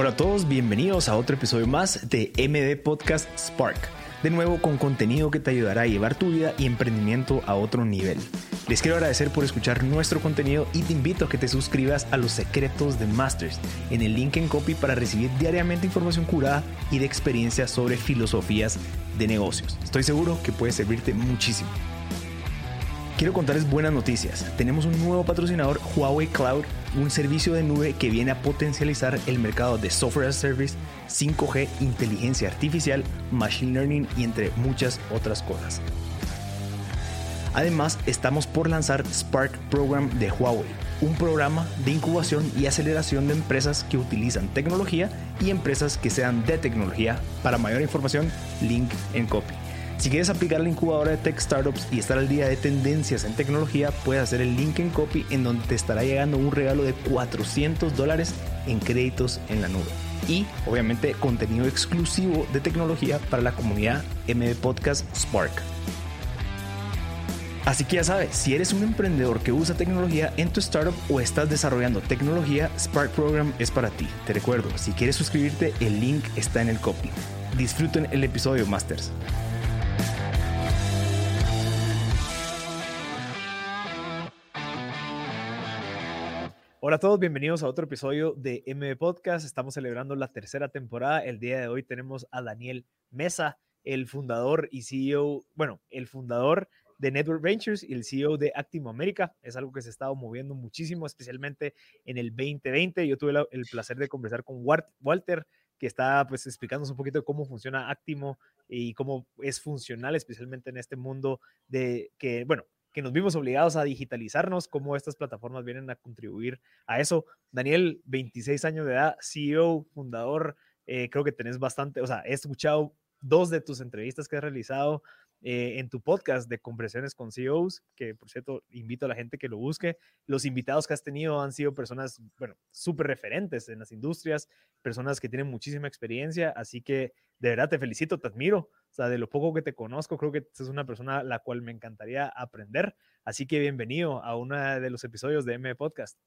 Hola a todos, bienvenidos a otro episodio más de MD Podcast Spark. De nuevo con contenido que te ayudará a llevar tu vida y emprendimiento a otro nivel. Les quiero agradecer por escuchar nuestro contenido y te invito a que te suscribas a los secretos de Masters en el link en copy para recibir diariamente información curada y de experiencias sobre filosofías de negocios. Estoy seguro que puede servirte muchísimo. Quiero contarles buenas noticias. Tenemos un nuevo patrocinador, Huawei Cloud, un servicio de nube que viene a potencializar el mercado de software as a service, 5G, inteligencia artificial, machine learning y entre muchas otras cosas. Además, estamos por lanzar Spark Program de Huawei, un programa de incubación y aceleración de empresas que utilizan tecnología y empresas que sean de tecnología. Para mayor información, link en copy. Si quieres aplicar la incubadora de Tech Startups y estar al día de tendencias en tecnología, puedes hacer el link en copy en donde te estará llegando un regalo de 400 dólares en créditos en la nube. Y obviamente contenido exclusivo de tecnología para la comunidad MD Podcast Spark. Así que ya sabes, si eres un emprendedor que usa tecnología en tu startup o estás desarrollando tecnología, Spark Program es para ti. Te recuerdo, si quieres suscribirte, el link está en el copy. Disfruten el episodio, Masters. Hola a todos, bienvenidos a otro episodio de MB Podcast. Estamos celebrando la tercera temporada. El día de hoy tenemos a Daniel Mesa, el fundador y CEO, bueno, el fundador de Network Ventures y el CEO de Actimo América. Es algo que se ha estado moviendo muchísimo, especialmente en el 2020. Yo tuve el placer de conversar con Walter, que está pues explicándonos un poquito cómo funciona Actimo y cómo es funcional, especialmente en este mundo de que, bueno, que nos vimos obligados a digitalizarnos, cómo estas plataformas vienen a contribuir a eso. Daniel, 26 años de edad, CEO, fundador, eh, creo que tenés bastante, o sea, he escuchado dos de tus entrevistas que has realizado eh, en tu podcast de conversaciones con CEOs, que por cierto invito a la gente que lo busque. Los invitados que has tenido han sido personas, bueno, súper referentes en las industrias, personas que tienen muchísima experiencia, así que de verdad te felicito, te admiro. O sea, de lo poco que te conozco, creo que es una persona a la cual me encantaría aprender. Así que bienvenido a uno de los episodios de M Podcast.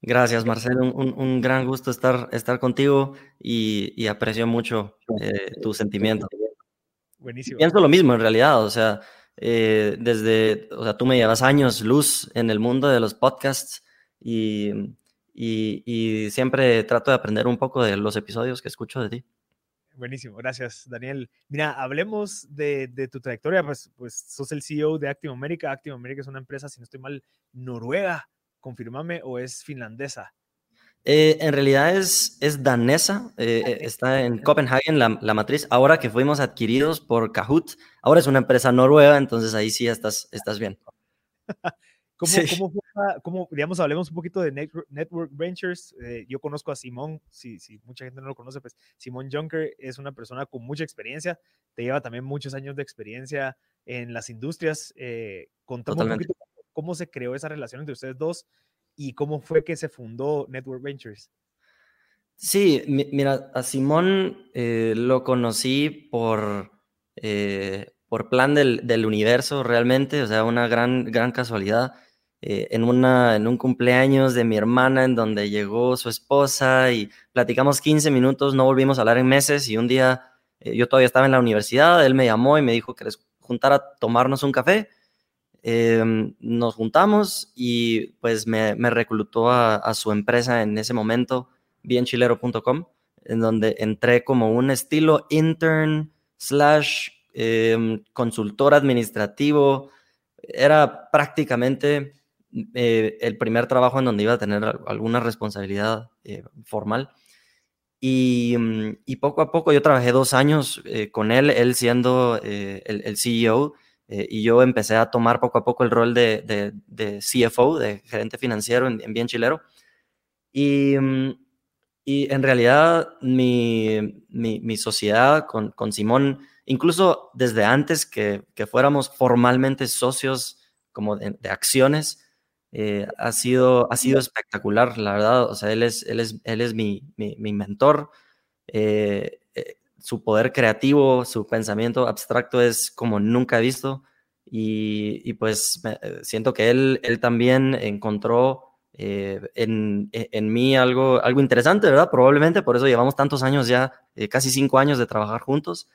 Gracias, Marcelo. Un, gran gusto estar, estar contigo y, aprecio mucho eh, tu sentimiento. Buenísimo. Pienso lo mismo en realidad, o sea, eh, desde, o sea, tú me llevas años luz en el mundo de los podcasts y, y siempre trato de aprender un poco de los episodios que escucho de ti. Buenísimo, gracias Daniel. Mira, hablemos de, tu trayectoria, pues, pues sos el CEO de Active America. Active America es una empresa, si no estoy mal, noruega, confirmame, o es finlandesa. Eh, en realidad es, es danesa, eh, eh, está en Copenhagen la, la, matriz. Ahora que fuimos adquiridos por Kahoot, ahora es una empresa noruega, entonces ahí sí estás, estás bien. ¿Cómo, cómo, digamos, hablemos un poquito de Network, Ventures? Eh, yo conozco a Simón, si, si mucha gente no lo conoce, pues Simón Junker es una persona con mucha experiencia, te lleva también muchos años de experiencia en las industrias. Eh, contame un poquito cómo se creó esa relación entre ustedes dos y cómo fue que se fundó Network Ventures. Sí, mira, a Simón eh, lo conocí por, por plan del, universo realmente, o sea, una gran, gran casualidad. Eh, en, una, en un cumpleaños de mi hermana en donde llegó su esposa y platicamos 15 minutos, no volvimos a hablar en meses y un día eh, yo todavía estaba en la universidad, él me llamó y me dijo que les juntara a tomarnos un café. Em, nos juntamos y pues me, reclutó a, su empresa en ese momento, bienchilero.com, en donde entré como un estilo intern slash em, consultor administrativo. Era prácticamente eh, el primer trabajo en donde iba a tener alguna responsabilidad eh, formal. Mm, y, poco a poco yo trabajé dos años eh, con él, él siendo el, CEO, y yo empecé a tomar poco a poco el rol de, CFO, de gerente financiero en, Bien Chilero. Y, mm, y en realidad mi, mi, sociedad con, con, Simón, incluso desde antes que, que fuéramos formalmente socios como de acciones, eh, ha, sido, ha sido espectacular, la verdad. O sea, él es, él es, él es mi, mi, mentor. Eh, eh, su poder creativo, su pensamiento abstracto es como nunca he visto. Y, pues siento que él, él también encontró eh, en, e, en, mí algo, algo interesante, ¿verdad? Probablemente por eso llevamos tantos años ya, eh, casi cinco años de trabajar juntos.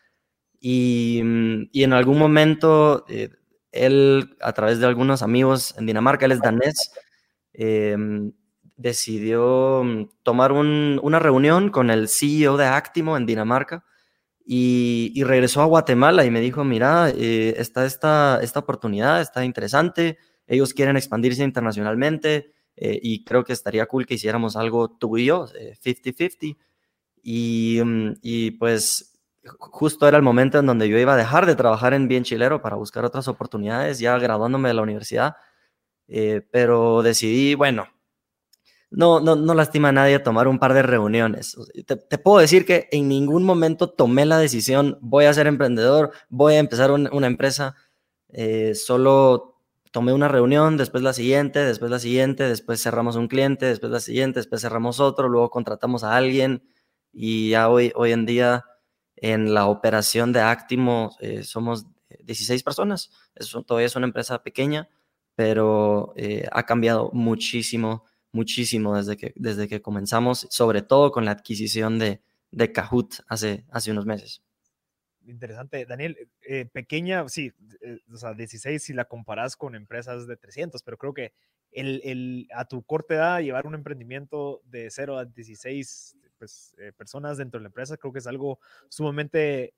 Y, mm, y en algún momento, eh, él, a través de algunos amigos en Dinamarca, él es danés, em, decidió mm, tomar un, una reunión con el CEO de Actimo en Dinamarca y, y regresó a Guatemala y me dijo, mira, está esta, esta oportunidad, está interesante, ellos quieren expandirse internacionalmente, eh, y creo que estaría cool que hiciéramos algo tú y yo, 50-50. Eh, y, mm, y, pues justo era el momento en donde yo iba a dejar de trabajar en Bien Chilero para buscar otras oportunidades, ya graduándome de la universidad. Eh, pero decidí, bueno, no, no, no lastima a nadie tomar un par de reuniones. Te, puedo decir que en ningún momento tomé la decisión, voy a ser emprendedor, voy a empezar una empresa. solo tomé una reunión, después la siguiente, después la siguiente, después cerramos un cliente, después la siguiente, después cerramos otro, luego contratamos a alguien y ya hoy, en día en la operación de Actimo eh, somos 16 personas. todavía es una empresa pequeña, pero eh, ha cambiado muchísimo, muchísimo desde que, desde que comenzamos, sobre todo con la adquisición de, de Kahoot hace, hace unos meses interesante. Daniel, eh, pequeña, sí, eh, o sea, 16 si la comparas con empresas de 300, pero creo que el, el, a tu corta edad llevar un emprendimiento de 0 a 16 pues, eh, personas dentro de la empresa, creo que es algo sumamente,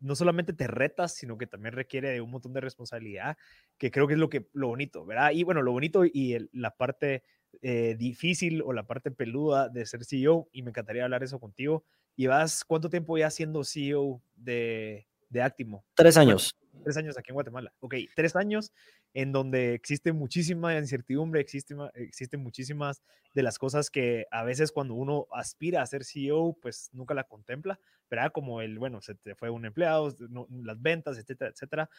no solamente te retas, sino que también requiere de un montón de responsabilidad, que creo que es lo, que, lo bonito, ¿verdad? Y bueno, lo bonito y la parte difícil o la parte peluda de ser CEO, y me encantaría hablar eso contigo, ¿Llevas cuánto tiempo ya siendo CEO de, de Actimo? Tres años. tres años aquí en Guatemala. Ok, tres años en donde existe muchísima incertidumbre, existe, existen muchísimas de las cosas que a veces cuando uno aspira a ser CEO, pues nunca la contempla, ¿verdad? Como el, bueno, se te fue un empleado, las ventas, etcétera, etcétera.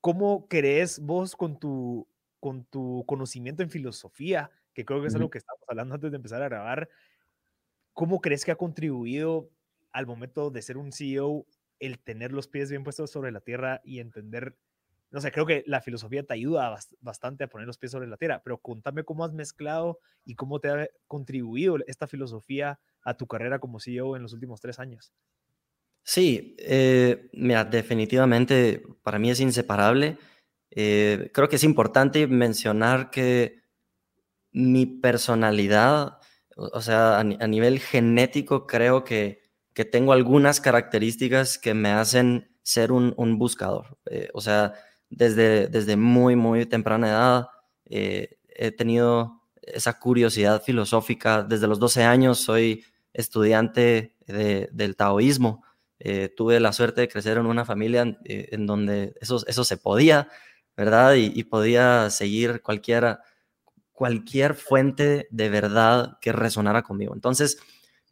¿Cómo crees vos con tu, con tu conocimiento en filosofía, que creo que es algo que estábamos hablando antes de empezar a grabar, ¿Cómo crees que ha contribuido al momento de ser un CEO el tener los pies bien puestos sobre la tierra y entender, no sé, creo que la filosofía te ayuda bastante a poner los pies sobre la tierra, pero contame cómo has mezclado y cómo te ha contribuido esta filosofía a tu carrera como CEO en los últimos tres años. Sí, eh, mira, definitivamente para mí es inseparable. Eh, creo que es importante mencionar que mi personalidad o sea, a, nivel genético creo que, que, tengo algunas características que me hacen ser un, un buscador. Eh, o sea, desde, desde muy, muy temprana edad eh, he tenido esa curiosidad filosófica. Desde los 12 años soy estudiante de, del taoísmo. Eh, tuve la suerte de crecer en una familia en donde eso, eso se podía, ¿verdad? Y, y podía seguir cualquiera cualquier fuente de verdad que resonara conmigo. Entonces,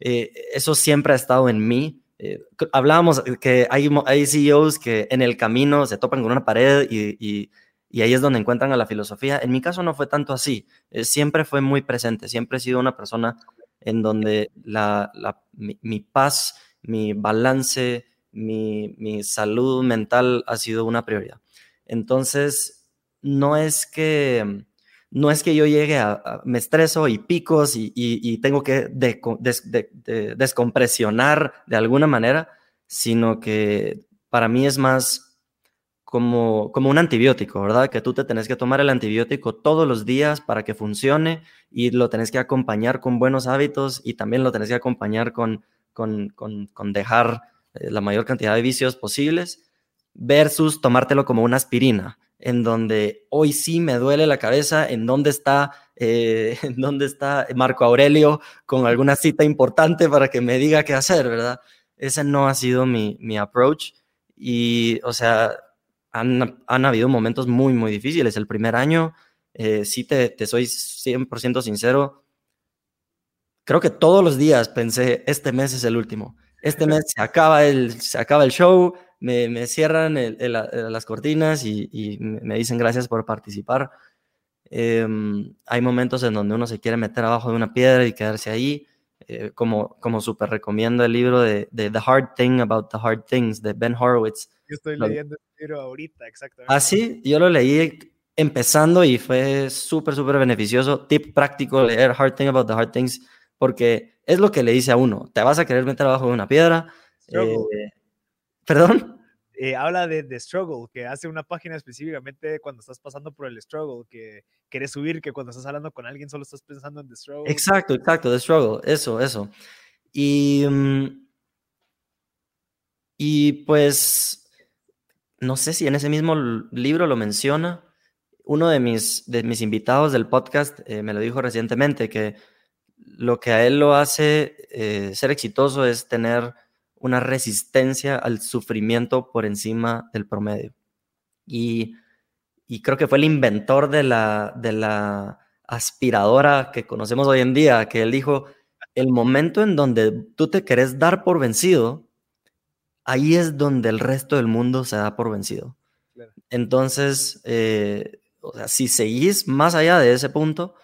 eh, eso siempre ha estado en mí. Eh, hablábamos que hay, hay CEOs que en el camino se topan con una pared y, ahí es donde encuentran a la filosofía. En mi caso no fue tanto así. Eh, siempre fue muy presente. Siempre he sido una persona en donde la, mi, paz, mi balance, mi, mi salud mental ha sido una prioridad. Entonces, no es que no es que yo llegue a, me estreso y picos y, tengo que descompresionar de alguna manera, sino que para mí es más como, como un antibiótico, ¿verdad? Que tú te tenés que tomar el antibiótico todos los días para que funcione y lo tenés que acompañar con buenos hábitos y también lo tenés que acompañar con, con, con dejar eh, la mayor cantidad de vicios posibles versus tomártelo como una aspirina en donde hoy sí me duele la cabeza, en dónde está, eh, en dónde está Marco Aurelio con alguna cita importante para que me diga qué hacer, ¿verdad? Ese no ha sido mi, mi approach y, o sea, han, han, habido momentos muy, muy difíciles. El primer año, eh, sí te, te soy 100% sincero, creo que todos los días pensé, este mes es el último. Este mes se acaba el, se acaba el show, me, cierran las cortinas y, me dicen gracias por participar. Em, hay momentos en donde uno se quiere meter abajo de una piedra y quedarse ahí, eh, como, como súper recomiendo el libro de, The Hard Thing About the Hard Things de Ben Horowitz. Yo estoy leyendo el libro ahorita, exactamente. Ah, sí, yo lo leí empezando y fue súper, súper beneficioso. Tip práctico, leer Hard Thing About the Hard Things, porque es lo que le dice a uno, te vas a querer meter abajo de una piedra. Eh, ¿Perdón? Eh, habla de, de, struggle, que hace una página específicamente cuando estás pasando por el struggle, que quieres subir, que cuando estás hablando con alguien solo estás pensando en the struggle. Exacto, exacto, the struggle, eso, eso. Y, mm, y pues, no sé si en ese mismo libro lo menciona. Uno de mis, de mis invitados del podcast eh, me lo dijo recientemente, que lo que a él lo hace eh, ser exitoso es tener una resistencia al sufrimiento por encima del promedio. Y, creo que fue el inventor de la, de la aspiradora que conocemos hoy en día, que él dijo, el momento en donde tú te querés dar por vencido, ahí es donde el resto del mundo se da por vencido. Entonces, eh, o sea, si seguís más allá de ese punto,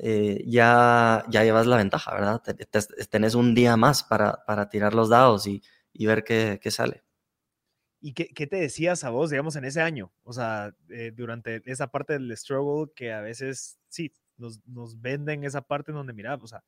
eh, ya, ya llevas la ventaja, ¿verdad? tenés un día más para, para tirar los dados y, y ver qué, qué, sale. ¿Y qué, qué, te decías a vos, digamos, en ese año? O sea, eh, durante esa parte del struggle que a veces, sí, nos, nos venden esa parte en donde, mira, o sea,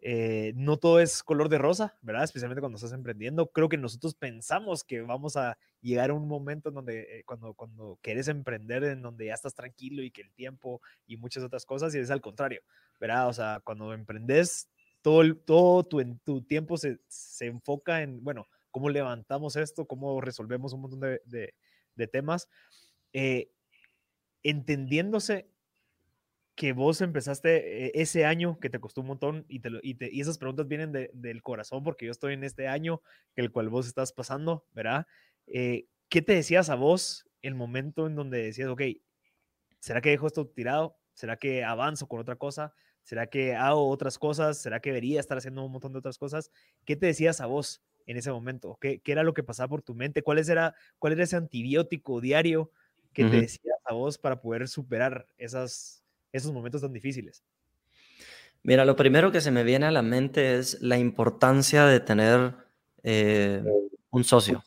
eh, no todo es color de rosa, ¿verdad? Especialmente cuando estás emprendiendo. Creo que nosotros pensamos que vamos a llegar a un momento en donde, eh, cuando, cuando quieres emprender, en donde ya estás tranquilo y que el tiempo y muchas otras cosas, y es al contrario, ¿verdad? O sea, cuando emprendes, todo, todo tu, tu tiempo se, se, enfoca en, bueno, cómo levantamos esto, cómo resolvemos un montón de, de, de temas. Eh, entendiéndose que vos empezaste eh, ese año que te costó un montón y, te, y, y esas preguntas vienen del corazón porque yo estoy en este año que el cual vos estás pasando, ¿verdad? Eh, ¿Qué te decías a vos el momento en donde decías, ok, ¿será que dejo esto tirado? ¿Será que avanzo con otra cosa? ¿Será que hago otras cosas? ¿Será que debería estar haciendo un montón de otras cosas? ¿Qué te decías a vos en ese momento? ¿Qué, qué era lo que pasaba por tu mente? ¿Cuál era, cuál era ese antibiótico diario que te decías a vos para poder superar esas, esos momentos tan difíciles? Mira, lo primero que se me viene a la mente es la importancia de tener eh, un socio,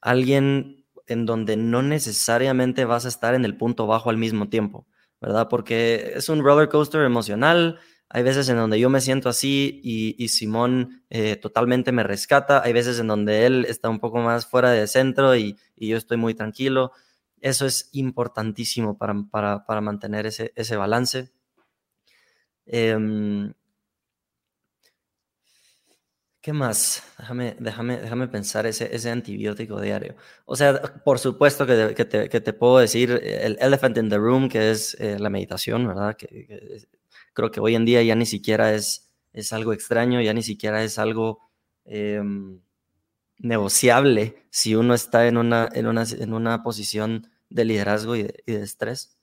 alguien en donde no necesariamente vas a estar en el punto bajo al mismo tiempo, ¿verdad? Porque es un roller coaster emocional. Hay veces en donde yo me siento así y, Simón eh, totalmente me rescata. Hay veces en donde él está un poco más fuera de centro y, y yo estoy muy tranquilo. Eso es importantísimo para, para, para mantener ese, ese balance. Em, ¿Qué más? Déjame, déjame, déjame pensar ese, ese antibiótico diario. O sea, por supuesto que, que, te, que, te, puedo decir el elephant in the room, que es eh, la meditación, ¿verdad? Que, creo que hoy en día ya ni siquiera es, es algo extraño, ya ni siquiera es algo... Eh, negociable si uno está en una, en una, en una posición de liderazgo y de, estrés.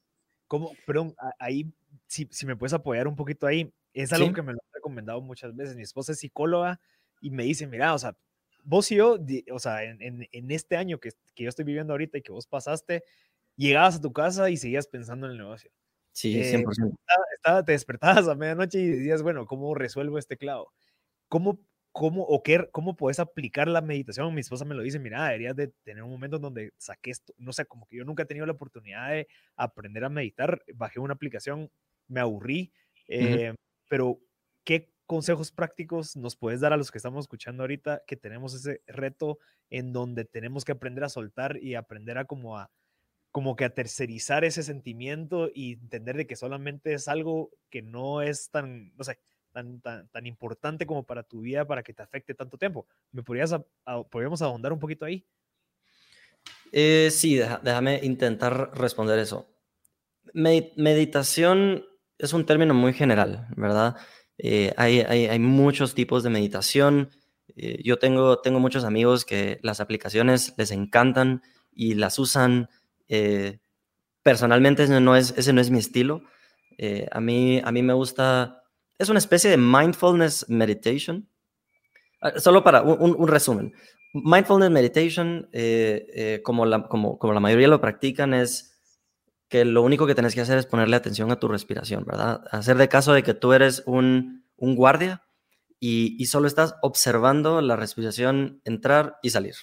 ¿Cómo? Perdón, ahí, si, si, me puedes apoyar un poquito ahí, es algo que me lo han recomendado muchas veces. Mi esposa es psicóloga y me dice, mira, o sea, vos y yo, o sea, en, en, este año que, que, yo estoy viviendo ahorita y que vos pasaste, llegabas a tu casa y seguías pensando en el negocio. Sí, 100%. Eh, te despertabas a medianoche y decías, bueno, ¿cómo resuelvo este clavo? ¿Cómo cómo o qué, cómo puedes aplicar la meditación. Mi esposa me lo dice, mira, deberías de tener un momento donde saques, esto, no sé, como que yo nunca he tenido la oportunidad de aprender a meditar, bajé una aplicación, me aburrí, eh, pero ¿qué consejos prácticos nos puedes dar a los que estamos escuchando ahorita que tenemos ese reto en donde tenemos que aprender a soltar y aprender a como a como que a tercerizar ese sentimiento y entender de que solamente es algo que no es tan, no sé, tan, tan, importante como para tu vida para que te afecte tanto tiempo. ¿Me podrías, podríamos ahondar un poquito ahí? Eh, sí, déjame intentar responder eso. meditación es un término muy general, ¿verdad? Eh, hay, hay, hay, muchos tipos de meditación. Eh, yo tengo, tengo muchos amigos que las aplicaciones les encantan y las usan. personalmente ese no, es, ese no es mi estilo. a, mí, a mí me gusta es una especie de mindfulness meditation. Ah, solo para un, resumen. Mindfulness meditation, eh, eh, como, la, mayoría lo practican, es que lo único que tienes que hacer es ponerle atención a tu respiración, ¿verdad? Hacer de caso de que tú eres un, guardia y, solo estás observando la respiración entrar y salir.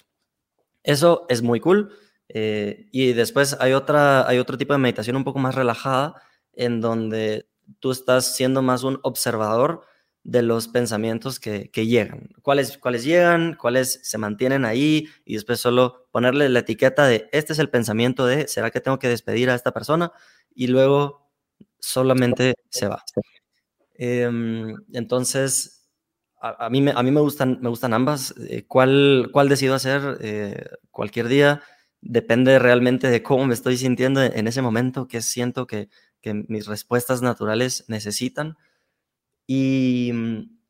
Eso es muy cool. Eh, y después hay otro tipo de meditación un poco más relajada, en donde tú estás siendo más un observador de los pensamientos que, llegan. ¿Cuáles, ¿Cuáles llegan? ¿Cuáles se mantienen ahí? Y después solo ponerle la etiqueta de, este es el pensamiento de, ¿será que tengo que despedir a esta persona? Y luego solamente se va. Em, entonces, a, mí, me, a mí me, gustan, me gustan ambas. Eh, ¿cuál, ¿Cuál decido hacer eh, cualquier día? Depende realmente de cómo me estoy sintiendo en ese momento, qué siento que, que mis respuestas naturales necesitan. Y mm,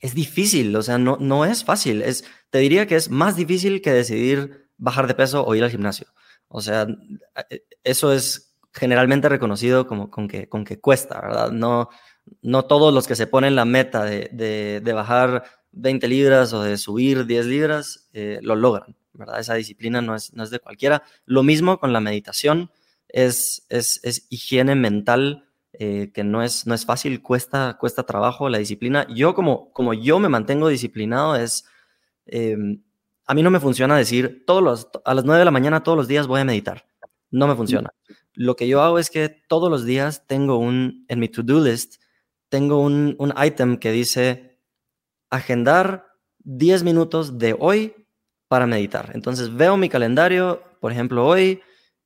es difícil, o sea, no, no es fácil. Es, te diría que es más difícil que decidir bajar de peso o ir al gimnasio. O sea, e, eso es generalmente reconocido como con que, con que cuesta, ¿verdad? No, no todos los que se ponen la meta de, de, bajar 20 libras o de subir 10 libras eh, lo logran, ¿verdad? Esa disciplina no es, no es de cualquiera. Lo mismo con la meditación, es, es, es higiene mental eh, que no es, no es fácil, cuesta, cuesta trabajo la disciplina. Yo como, como yo me mantengo disciplinado es, em, a mí no me funciona decir todos los, a las 9 de la mañana todos los días voy a meditar. No me funciona. Lo que yo hago es que todos los días tengo un, en mi to-do list, tengo un, un item que dice agendar 10 minutos de hoy para meditar. Entonces veo mi calendario, por ejemplo, hoy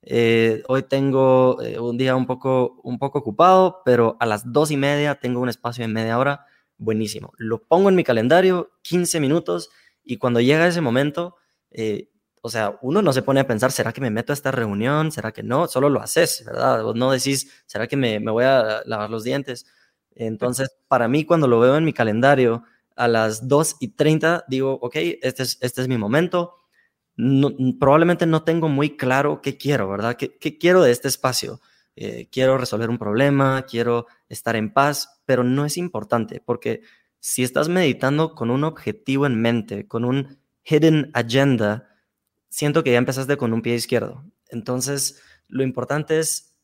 eh, hoy tengo eh, un día un poco, un poco ocupado, pero a las dos y media tengo un espacio de media hora. Buenísimo. Lo pongo en mi calendario, 15 minutos, y cuando llega ese momento, eh, o sea, uno no se pone a pensar, ¿será que me meto a esta reunión? ¿Será que no? Solo lo haces, ¿verdad? no decís, ¿será que me, me voy a lavar los dientes? Entonces, para mí, cuando lo veo en mi calendario, a las 2 y 30, digo, ok, este es, este es mi momento probablemente no tengo muy claro qué quiero, ¿verdad? ¿Qué, quiero de este espacio? Eh, quiero resolver un problema, quiero estar en paz, pero no es importante porque si estás meditando con un objetivo en mente, con un hidden agenda, siento que ya empezaste con un pie izquierdo. Entonces, lo importante es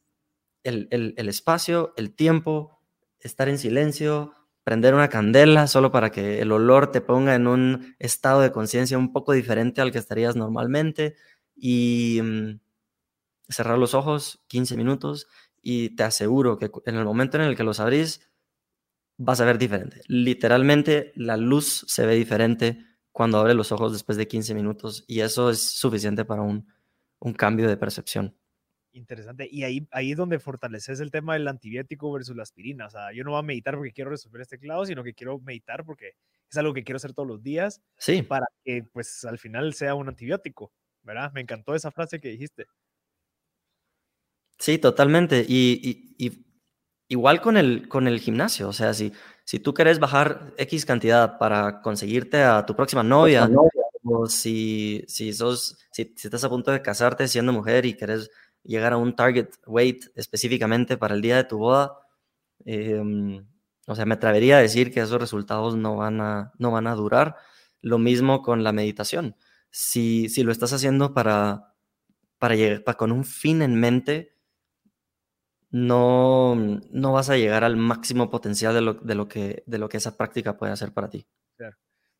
el espacio, el tiempo, estar en silencio, prender una candela solo para que el olor te ponga en un estado de conciencia un poco diferente al que estarías normalmente y mm, cerrar los ojos 15 minutos y te aseguro que en el momento en el que los abrís vas a ver diferente. Literalmente la luz se ve diferente cuando abres los ojos después de 15 minutos y eso es suficiente para un, un cambio de percepción. Interesante. Y ahí, ahí es donde fortaleces el tema del antibiótico versus la aspirina. O sea, yo no voy a meditar porque quiero resolver este clavo, sino que quiero meditar porque es algo que quiero hacer todos los días. Sí. Para que, pues, al final sea un antibiótico, ¿verdad? Me encantó esa frase que dijiste. Sí, totalmente. Y, y, igual con el, con el gimnasio. O sea, si, si tú quieres bajar X cantidad para conseguirte a tu próxima novia, o si, si, sos, si, si estás a punto de casarte siendo mujer y quieres llegar a un target weight específicamente para el día de tu boda, em, o sea, me atrevería a decir que esos resultados no van a, no van a durar. Lo mismo con la meditación. Si, si lo estás haciendo para, para llegar con un fin en mente, no, no vas a llegar al máximo potencial de lo, de lo, que, de lo que esa práctica puede hacer para ti.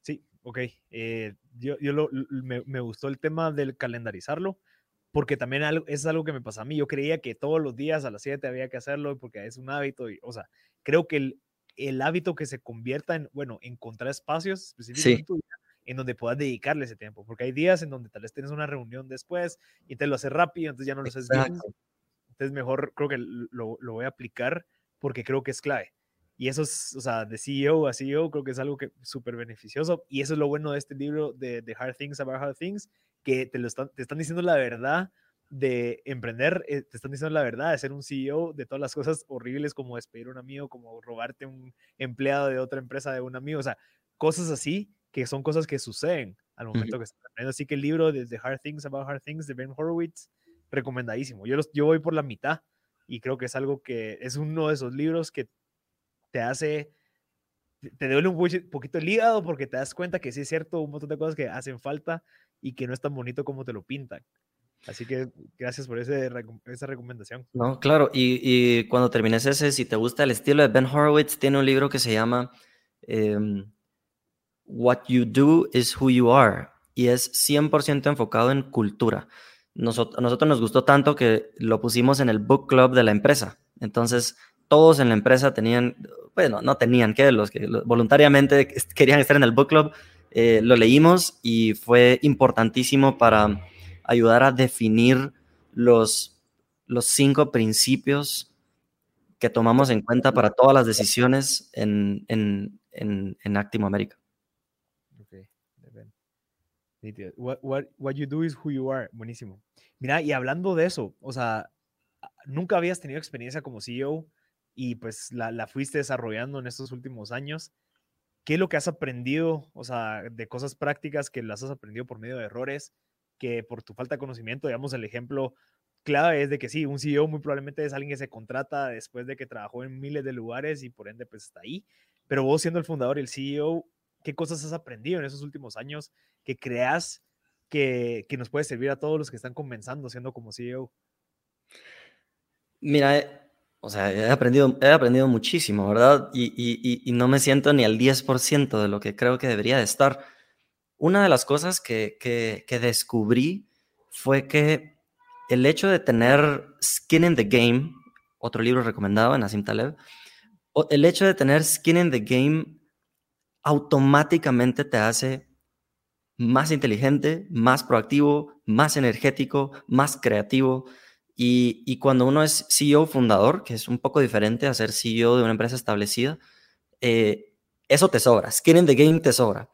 Sí, ok. Eh, yo, yo me, me, gustó el tema del calendarizarlo porque también es algo que me pasa a mí. Yo creía que todos los días a las 7 había que hacerlo porque es un hábito. Y, o sea, creo que el, el hábito que se convierta en, bueno, encontrar espacios específicos en, donde puedas dedicarle ese tiempo. Porque hay días en donde tal vez tienes una reunión después y te lo haces rápido, entonces ya no lo haces bien. Entonces mejor creo que lo, lo voy a aplicar porque creo que es clave. Y eso es, o sea, de CEO a CEO, creo que es algo que súper beneficioso. Y eso es lo bueno de este libro de, de Hard Things About Hard Things, que te, lo están, te están diciendo la verdad de emprender, eh, te están diciendo la verdad de ser un CEO, de todas las cosas horribles como despedir a un amigo, como robarte un empleado de otra empresa de un amigo, o sea, cosas así que son cosas que suceden al momento que estás aprendiendo. Así que el libro de The Hard Things About Hard Things de Ben Horowitz, recomendadísimo. Yo, los, yo voy por la mitad y creo que es algo que es uno de esos libros que te hace te duele un poquito el hígado porque te das cuenta que sí es cierto, un montón de cosas que hacen falta y que no es tan bonito como te lo pintan. Así que gracias por ese, esa recomendación. No, claro, y, y, cuando termines ese, si te gusta el estilo de Ben Horowitz, tiene un libro que se llama em, What You Do is Who You Are y es 100% enfocado en cultura. nosotros, a nosotros nos gustó tanto que lo pusimos en el book club de la empresa. Entonces, todos en la empresa tenían, bueno, no tenían, que los que voluntariamente querían estar en el book club, eh, lo leímos y fue importantísimo para ayudar a definir los, los cinco principios que tomamos en cuenta para todas las decisiones en, en, en, en Actimo América. What, what, what you do is who you are. Buenísimo. Mira, y hablando de eso, o sea, nunca habías tenido experiencia como CEO y pues la, la, fuiste desarrollando en estos últimos años. ¿Qué es lo que has aprendido, o sea, de cosas prácticas que las has aprendido por medio de errores, que por tu falta de conocimiento, digamos, el ejemplo clave es de que sí, un CEO muy probablemente es alguien que se contrata después de que trabajó en miles de lugares y por ende pues está ahí, pero vos siendo el fundador y el CEO, ¿qué cosas has aprendido en esos últimos años que creas que, que nos puede servir a todos los que están comenzando siendo como CEO? Mira, o sea, he aprendido, he aprendido muchísimo, ¿verdad? Y, y, y, no me siento ni al 10% de lo que creo que debería de estar. Una de las cosas que, que, descubrí fue que el hecho de tener skin in the game, otro libro recomendado en Asim Taleb, el hecho de tener skin in the game automáticamente te hace más inteligente, más proactivo, más energético, más creativo. Y, cuando uno es CEO fundador, que es un poco diferente a ser CEO de una empresa establecida, eh, eso te sobra, skin in the game te sobra.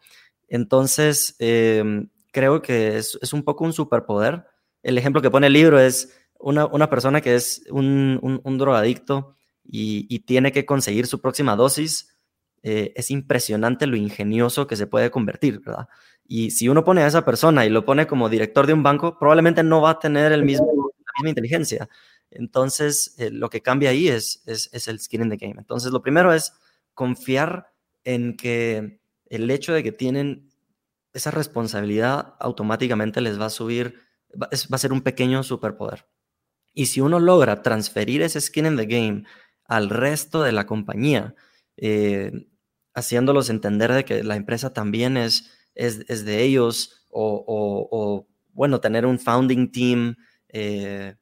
Entonces, em, creo que es, un poco un superpoder. El ejemplo que pone el libro es una, persona que es un, drogadicto y, y, tiene que conseguir su próxima dosis eh, es impresionante lo ingenioso que se puede convertir, ¿verdad? Y si uno pone a esa persona y lo pone como director de un banco, probablemente no va a tener el mismo, misma inteligencia. Entonces, eh, lo que cambia ahí es, es, el skin in the game. Entonces, lo primero es confiar en que el hecho de que tienen esa responsabilidad automáticamente les va a subir, va, a ser un pequeño superpoder. Y si uno logra transferir ese skin in the game al resto de la compañía, eh, haciéndolos entender de que la empresa también es, es, de ellos o, bueno, tener un founding team, eh,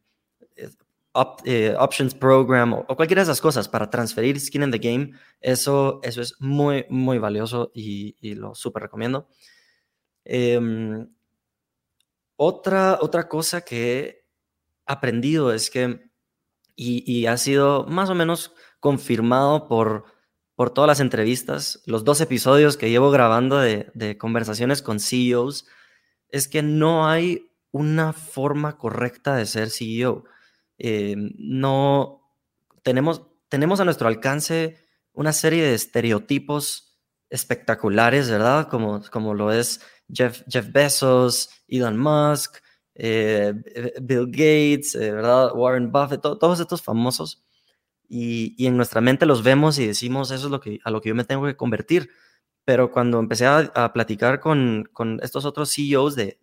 eh, options program o, cualquiera de esas cosas para transferir skin in the game, eso, eso es muy, muy valioso y, lo súper recomiendo. Em, otra, otra cosa que he aprendido es que, y, ha sido más o menos confirmado por por todas las entrevistas, los dos episodios que llevo grabando de, conversaciones con CEOs, es que no hay una forma correcta de ser CEO. Eh, no tenemos, tenemos a nuestro alcance una serie de estereotipos espectaculares, ¿verdad? Como, como lo es Jeff, Jeff Bezos, Elon Musk, eh, Bill Gates, eh, ¿verdad? Warren Buffett, todos estos famosos y, en nuestra mente los vemos y decimos, eso es lo que, a lo que yo me tengo que convertir. Pero cuando empecé a, platicar con, con, estos otros CEOs de,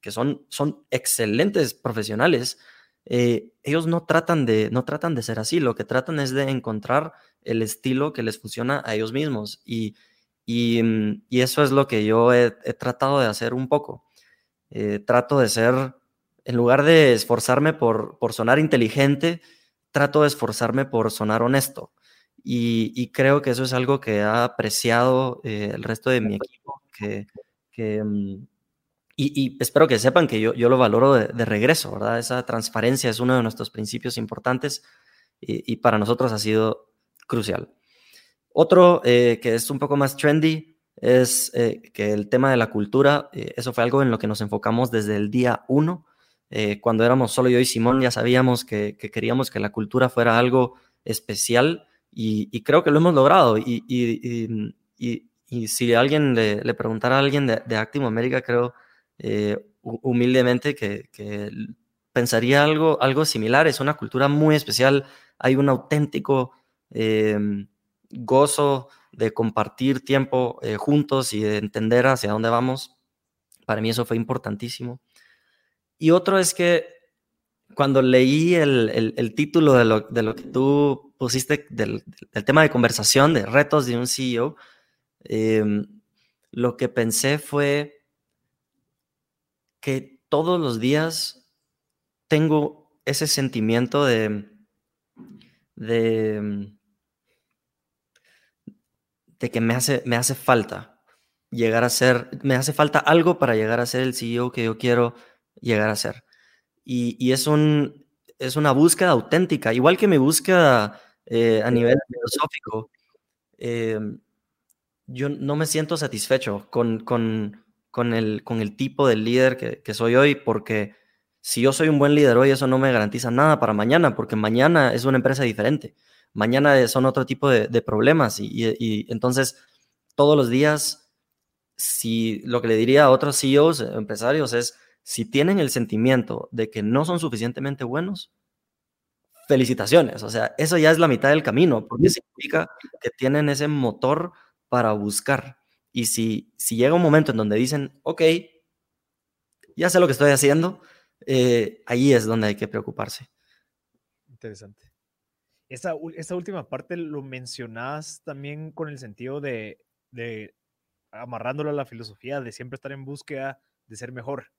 que son, son excelentes profesionales, eh, ellos no tratan, de, no tratan de ser así, lo que tratan es de encontrar el estilo que les funciona a ellos mismos. Y, y, mm, eso es lo que yo he, tratado de hacer un poco. Eh, trato de ser, en lugar de esforzarme por, por sonar inteligente, trato de esforzarme por sonar honesto. Y, creo que eso es algo que ha apreciado eh, el resto de mi equipo, que, mm, y, espero que sepan que yo, yo lo valoro de, regreso, ¿verdad? Esa transparencia es uno de nuestros principios importantes y, para nosotros ha sido crucial. Otro eh, que es un poco más trendy es eh, que el tema de la cultura, eso fue algo en lo que nos enfocamos desde el día uno. Eh, cuando éramos solo yo y Simón ya sabíamos que, queríamos que la cultura fuera algo especial y, creo que lo hemos logrado. Y, y, si alguien le, preguntara a alguien de, de América, creo eh, humildemente que, pensaría algo, algo similar. Es una cultura muy especial. Hay un auténtico em, gozo de compartir tiempo eh, juntos y de entender hacia dónde vamos. Para mí eso fue importantísimo. Y otro es que cuando leí el, título de lo, de lo, que tú pusiste del, tema de conversación, de retos de un CEO, em, lo que pensé fue que todos los días tengo ese sentimiento de, de, de que me hace, me hace falta llegar a ser, me hace falta algo para llegar a ser el CEO que yo quiero llegar a ser. Y, es, un, es una búsqueda auténtica, igual que mi búsqueda eh, a nivel filosófico. Eh, yo no me siento satisfecho con, con, con, el, con el tipo de líder que, que soy hoy, porque si yo soy un buen líder hoy, eso no me garantiza nada para mañana, porque mañana es una empresa diferente. Mañana son otro tipo de, de problemas y, y, entonces todos los días, si lo que le diría a otros CEOs, empresarios, es si tienen el sentimiento de que no son suficientemente buenos, felicitaciones. O sea, eso ya es la mitad del camino, porque significa que tienen ese motor para buscar. Y si, si llega un momento en donde dicen, ok, ya sé lo que estoy haciendo, eh, ahí es donde hay que preocuparse. Interesante. Esa, última parte lo mencionas también con el sentido de, de amarrándolo a la filosofía de siempre estar en búsqueda de ser mejor.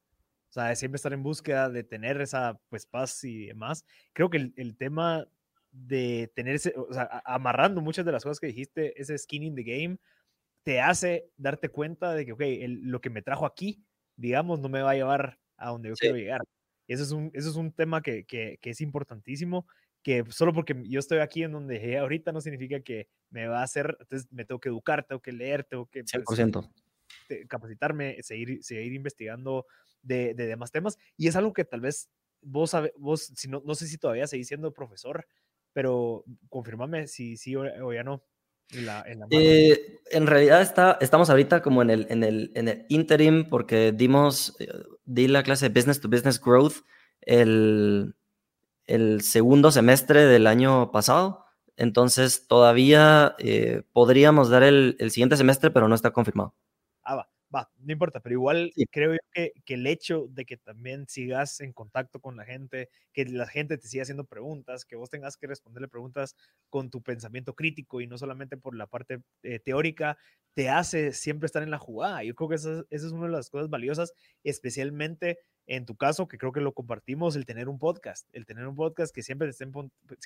O sea, siempre estar en búsqueda de tener esa pues paz y demás. Creo que el, tema de tenerse, o sea, amarrando muchas de las cosas que dijiste, ese skin in the game, te hace darte cuenta de que, ok, lo que me trajo aquí, digamos, no me va a llevar a donde yo quiero llegar. Eso es un, eso es un tema que, que, que, es importantísimo, que solo porque yo estoy aquí en donde ahorita no significa que me va a hacer, entonces me tengo que educar, tengo que leer, tengo que... 100%. Pues, capacitarme, seguir, seguir investigando de, demás temas. Y es algo que tal vez vos, vos si no, sé si todavía seguís siendo profesor, pero confirmame si sí o, ya no. En, la, eh, en, realidad está, estamos ahorita como en el, en el, en el interim porque dimos, eh, di la clase de Business to Business Growth el, el segundo semestre del año pasado. Entonces todavía eh, podríamos dar el, el, siguiente semestre, pero no está confirmado. Ah, va va, no importa, pero igual creo yo que, que, el hecho de que también sigas en contacto con la gente, que la gente te siga haciendo preguntas, que vos tengas que responderle preguntas con tu pensamiento crítico y no solamente por la parte eh, teórica, te hace siempre estar en la jugada. Yo creo que esa, esa, es una de las cosas valiosas, especialmente en tu caso, que creo que lo compartimos, el tener un podcast, el tener un podcast que siempre te, estén,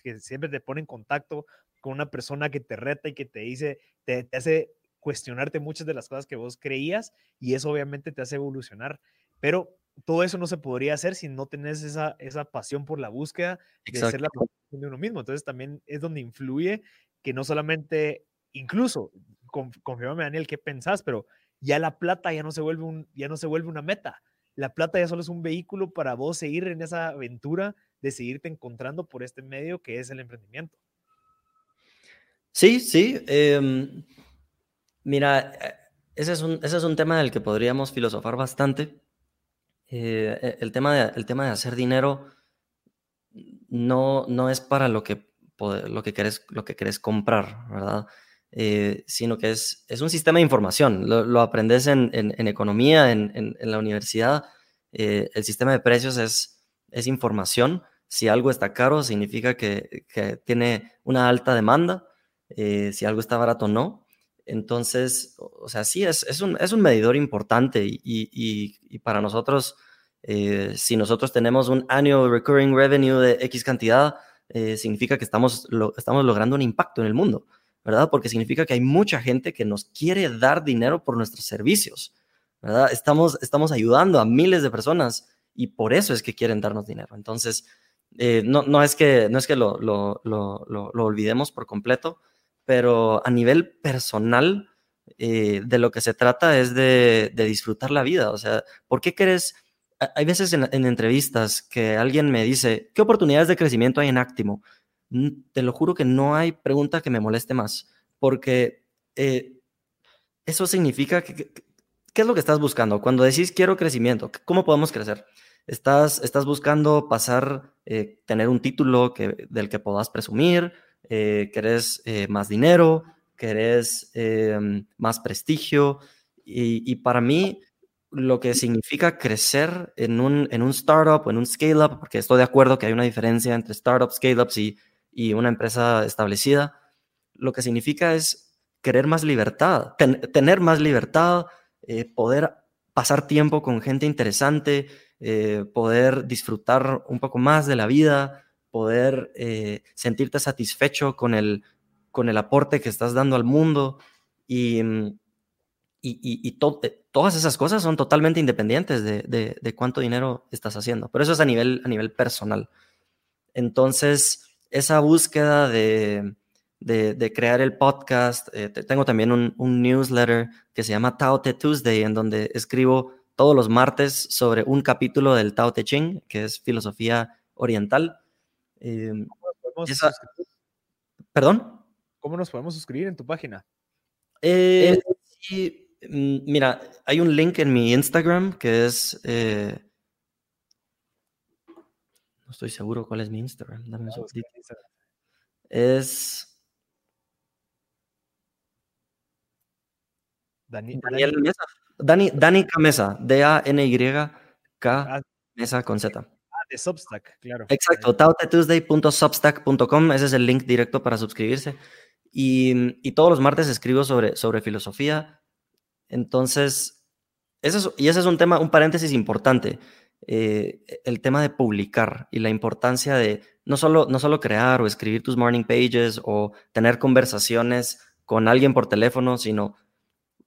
que siempre te pone en contacto con una persona que te reta y que te dice, te, te hace cuestionarte muchas de las cosas que vos creías y eso obviamente te hace evolucionar. Pero todo eso no se podría hacer si no tenés esa, esa pasión por la búsqueda de ser la de uno mismo. Entonces también es donde influye que no solamente, incluso, confírmame Daniel, ¿qué pensás? Pero ya la plata ya no se vuelve un, ya no se vuelve una meta. La plata ya solo es un vehículo para vos seguir en esa aventura de seguirte encontrando por este medio que es el emprendimiento. Sí, sí. Eh, Mira, eh, ese es, un, ese es un tema del que podríamos filosofar bastante. Eh, e, el, tema de, el tema de hacer dinero no, no es para lo que, lo que, querés, lo que querés comprar, ¿verdad? Eh, sino que es, es un sistema de información. Lo, aprendes en, en, economía, en, en, la universidad. el sistema de precios es, es información. Si algo está caro, significa que, que tiene una alta demanda. si algo está barato, no. Entonces, o sea, sí, es, es, un, es un medidor importante y, y, y para nosotros, eh, si nosotros tenemos un annual recurring revenue de X cantidad, eh, significa que estamos, lo, estamos logrando un impacto en el mundo, ¿verdad? Porque significa que hay mucha gente que nos quiere dar dinero por nuestros servicios, ¿verdad? Estamos, estamos ayudando a miles de personas y por eso es que quieren darnos dinero. Entonces, eh, no, no, es que, no es que lo, lo, lo, olvidemos por completo, pero a nivel personal, eh, de lo que se trata es de, disfrutar la vida. O sea, ¿por qué crees? Hay veces en, entrevistas que alguien me dice, ¿qué oportunidades de crecimiento hay en Actimo? Te lo juro que no hay pregunta que me moleste más, porque eh, eso significa que, ¿qué es lo que estás buscando? Cuando decís quiero crecimiento, ¿cómo podemos crecer? Estás, estás buscando pasar, eh, tener un título que, del que puedas presumir, eh, querés eh, más dinero, querés em, más prestigio. Y, para mí, lo que significa crecer en un, en un startup o en un scale-up, porque estoy de acuerdo que hay una diferencia entre startups, scale-ups y, y una empresa establecida, lo que significa es querer más libertad, tener más libertad, eh, poder pasar tiempo con gente interesante, eh, poder disfrutar un poco más de la vida, poder eh, sentirte satisfecho con el, con el aporte que estás dando al mundo y, mm, y, y, todas esas cosas son totalmente independientes de, de, cuánto dinero estás haciendo, pero eso es a nivel, a nivel personal. Entonces, esa búsqueda de, de, crear el podcast. Eh, tengo también un, newsletter que se llama Tao Te Tuesday, en donde escribo todos los martes sobre un capítulo del Tao Te Ching, que es filosofía oriental. Em, ¿Perdón? ¿Cómo nos podemos suscribir en tu página? Eh, mm, mira, hay un link en mi Instagram que es... Eh, no estoy seguro cuál es mi Instagram. Dame un Es Dani, Daniel Mesa. Dani, Dani Camesa, D-A-N-Y-K, ah, Mesa con Z. De Substack, claro. Exacto, tautetuesday.substack.com, ese es el link directo para suscribirse. Y, y, todos los martes escribo sobre, sobre filosofía. Entonces, eso y ese es un tema, un paréntesis importante. Eh, el tema de publicar y la importancia de no solo, no solo crear o escribir tus morning pages o tener conversaciones con alguien por teléfono, sino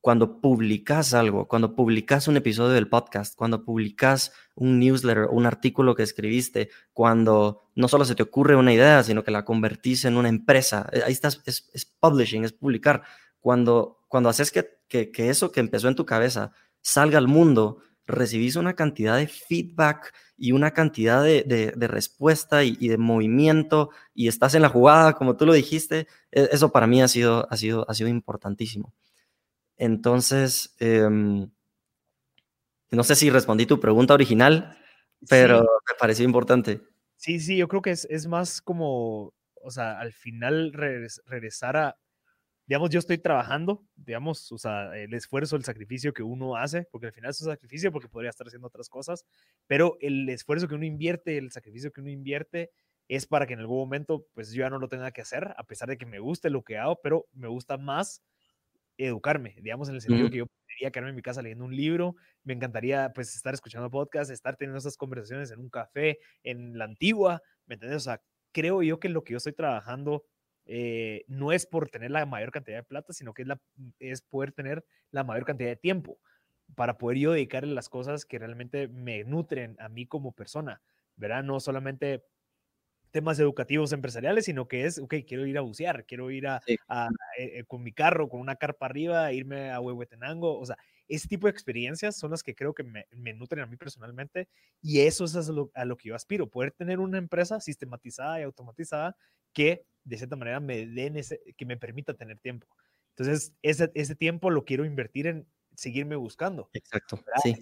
cuando publicas algo, cuando publicas un episodio del podcast, cuando publicas un newsletter, un artículo que escribiste, cuando no solo se te ocurre una idea, sino que la convertís en una empresa, eh, ahí estás, es, publishing, es publicar. Cuando, cuando haces que, que, eso que empezó en tu cabeza salga al mundo, recibís una cantidad de feedback y una cantidad de, de, respuesta y, y, de movimiento y estás en la jugada, como tú lo dijiste, e, eso para mí ha sido, ha sido, ha sido importantísimo. Entonces, em, no sé si respondí tu pregunta original, pero me pareció importante. Sí, sí, yo creo que es, es más como, o sea, al final regresar a, digamos, yo estoy trabajando, digamos, o sea, el esfuerzo, el sacrificio que uno hace, porque al final es un sacrificio porque podría estar haciendo otras cosas, pero el esfuerzo que uno invierte, el sacrificio que uno invierte es para que en algún momento, pues yo ya no lo tenga que hacer, a pesar de que me guste lo que hago, pero me gusta más educarme, digamos, en el sentido que yo podría quedarme en mi casa leyendo un libro, me encantaría pues estar escuchando podcast, estar teniendo esas conversaciones en un café, en la antigua, ¿me entiendes? O sea, creo yo que lo que yo estoy trabajando eh, no es por tener la mayor cantidad de plata, sino que es, la, es poder tener la mayor cantidad de tiempo para poder yo dedicarle las cosas que realmente me nutren a mí como persona, ¿verdad? No solamente temas educativos empresariales, sino que es, ok, quiero ir a bucear, quiero ir a, eh, eh, con mi carro, con una carpa arriba, irme a Huehuetenango, o sea, ese tipo de experiencias son las que creo que me, nutren a mí personalmente y eso es a lo, que yo aspiro, poder tener una empresa sistematizada y automatizada que de cierta manera me den ese, que me permita tener tiempo. Entonces, ese, ese tiempo lo quiero invertir en seguirme buscando. Exacto. Sí.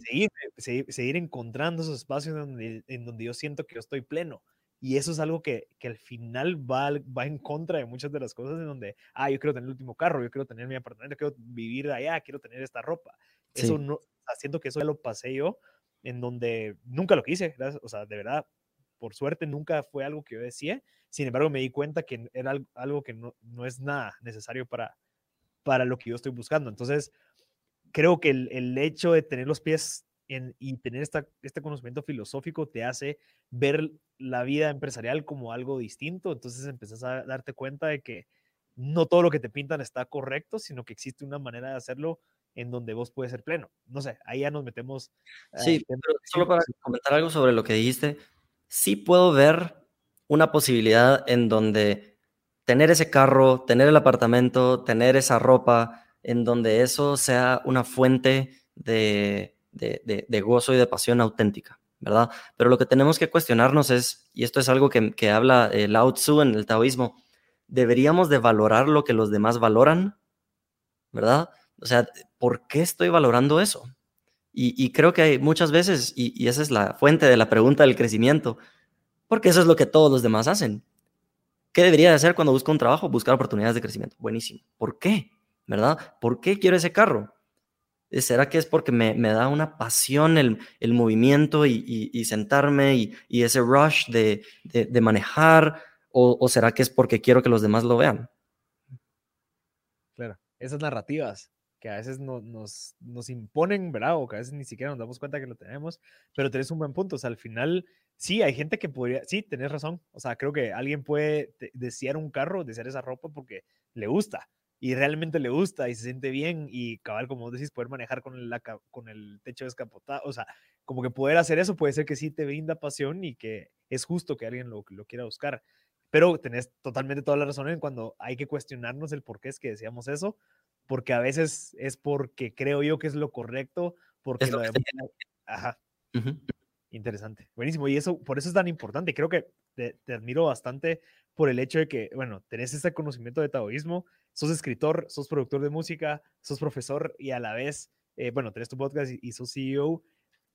Seguir, encontrando esos espacios donde, en donde yo siento que yo estoy pleno. Y eso es algo que, que al final va, va en contra de muchas de las cosas en donde, ah, yo quiero tener el último carro, yo quiero tener mi apartamento, quiero vivir allá, quiero tener esta ropa. Eso no, haciendo que eso ya lo pasé yo, en donde nunca lo quise, o sea, de verdad, por suerte nunca fue algo que yo decía, sin embargo me di cuenta que era algo que no, no es nada necesario para, para lo que yo estoy buscando. Entonces, creo que el, el hecho de tener los pies y tener esta, este conocimiento filosófico te hace ver la vida empresarial como algo distinto, entonces empezás a darte cuenta de que no todo lo que te pintan está correcto, sino que existe una manera de hacerlo en donde vos puedes ser pleno. No sé, ahí ya nos metemos. Sí, pero solo para comentar algo sobre lo que dijiste, sí puedo ver una posibilidad en donde tener ese carro, tener el apartamento, tener esa ropa, en donde eso sea una fuente de, de, gozo y de pasión auténtica, ¿verdad? Pero lo que tenemos que cuestionarnos es, y esto es algo que, habla eh, Lao Tzu en el taoísmo, deberíamos de valorar lo que los demás valoran, ¿verdad? O sea, ¿por qué estoy valorando eso? Y, creo que hay muchas veces, y, esa es la fuente de la pregunta del crecimiento, porque eso es lo que todos los demás hacen. ¿Qué debería de hacer cuando busco un trabajo? Buscar oportunidades de crecimiento. Buenísimo. ¿Por qué? ¿Verdad? ¿Por qué quiero ese carro? ¿Será que es porque me, da una pasión el, movimiento y, sentarme y, ese rush de, manejar? O, será que es porque quiero que los demás lo vean? Claro, esas narrativas que a veces no, nos, nos imponen, ¿verdad? O que a veces ni siquiera nos damos cuenta que lo tenemos, pero tenés un buen punto. O sea, al final, sí, hay gente que podría, sí, tenés razón. O sea, creo que alguien puede desear un carro, desear esa ropa porque le gusta y realmente le gusta y se siente bien y cabal, como decís, poder manejar con el, con el techo descapotado. O sea, como que poder hacer eso puede ser que sí te brinda pasión y que es justo que alguien lo, lo quiera buscar. Pero tenés totalmente toda la razón en cuando hay que cuestionarnos el por qué es que deseamos eso, porque a veces es porque creo yo que es lo correcto, porque lo, Ajá. Interesante. Buenísimo. Y eso, por eso es tan importante. Creo que te, admiro bastante por el hecho de que, bueno, tenés ese conocimiento de taoísmo, sos escritor, sos productor de música, sos profesor y a la vez, eh, bueno, tenés tu podcast y, y, sos CEO.